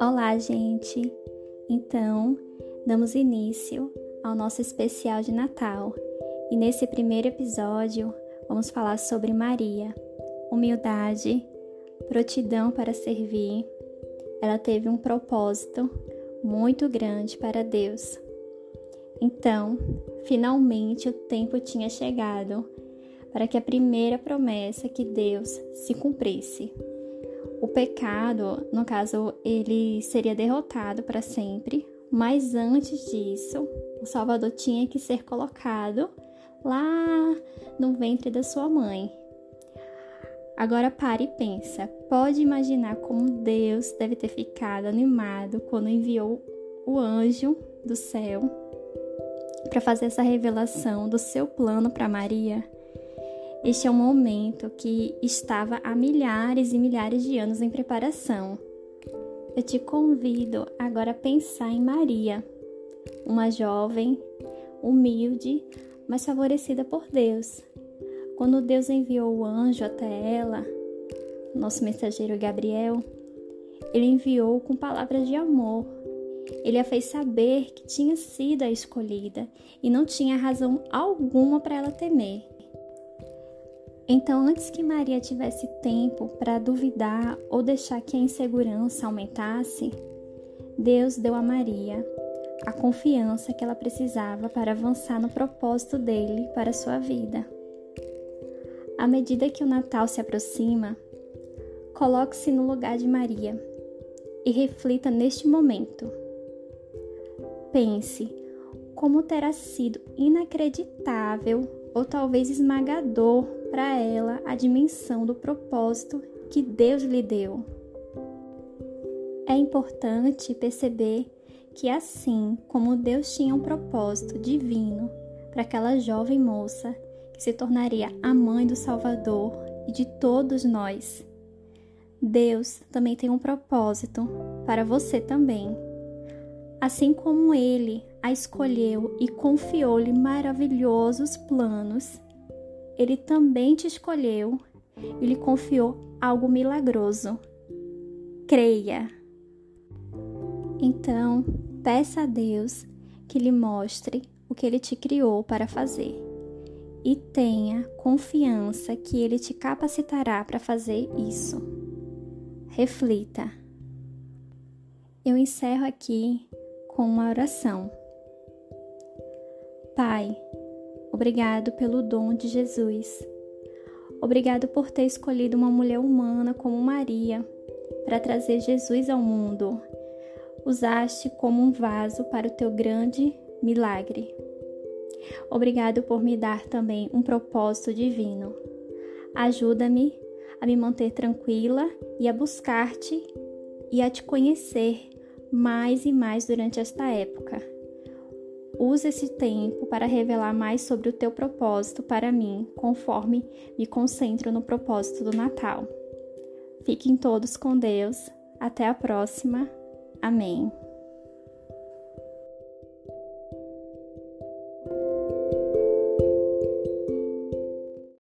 Olá, gente! Então, damos início ao nosso especial de Natal e nesse primeiro episódio vamos falar sobre Maria, humildade, prontidão para servir. Ela teve um propósito muito grande para Deus. Então, finalmente o tempo tinha chegado para que a primeira promessa que Deus se cumprisse. O pecado, no caso, ele seria derrotado para sempre, mas antes disso, o Salvador tinha que ser colocado lá no ventre da sua mãe. Agora pare e pensa. Pode imaginar como Deus deve ter ficado animado quando enviou o anjo do céu para fazer essa revelação do seu plano para Maria. Este é um momento que estava há milhares e milhares de anos em preparação. Eu te convido agora a pensar em Maria, uma jovem, humilde, mas favorecida por Deus. Quando Deus enviou o anjo até ela, nosso mensageiro Gabriel, ele enviou com palavras de amor. Ele a fez saber que tinha sido a escolhida e não tinha razão alguma para ela temer. Então, antes que Maria tivesse tempo para duvidar ou deixar que a insegurança aumentasse, Deus deu a Maria a confiança que ela precisava para avançar no propósito dele para sua vida. À medida que o Natal se aproxima, coloque-se no lugar de Maria e reflita neste momento. Pense como terá sido inacreditável ou talvez esmagador para ela a dimensão do propósito que Deus lhe deu. É importante perceber que, assim como Deus tinha um propósito divino para aquela jovem moça que se tornaria a mãe do Salvador e de todos nós, Deus também tem um propósito para você também. Assim como Ele a escolheu e confiou-lhe maravilhosos planos, Ele também te escolheu e lhe confiou algo milagroso. Creia. Então, peça a Deus que lhe mostre o que Ele te criou para fazer e tenha confiança que Ele te capacitará para fazer isso. Reflita. Eu encerro aqui com uma oração. Pai, obrigado pelo dom de Jesus. Obrigado por ter escolhido uma mulher humana como Maria para trazer Jesus ao mundo. Usaste como um vaso para o teu grande milagre. Obrigado por me dar também um propósito divino. Ajuda-me a me manter tranquila e a buscar-te e a te conhecer mais e mais durante esta época. Use esse tempo para revelar mais sobre o teu propósito para mim, conforme me concentro no propósito do Natal. Fiquem todos com Deus. Até a próxima. Amém.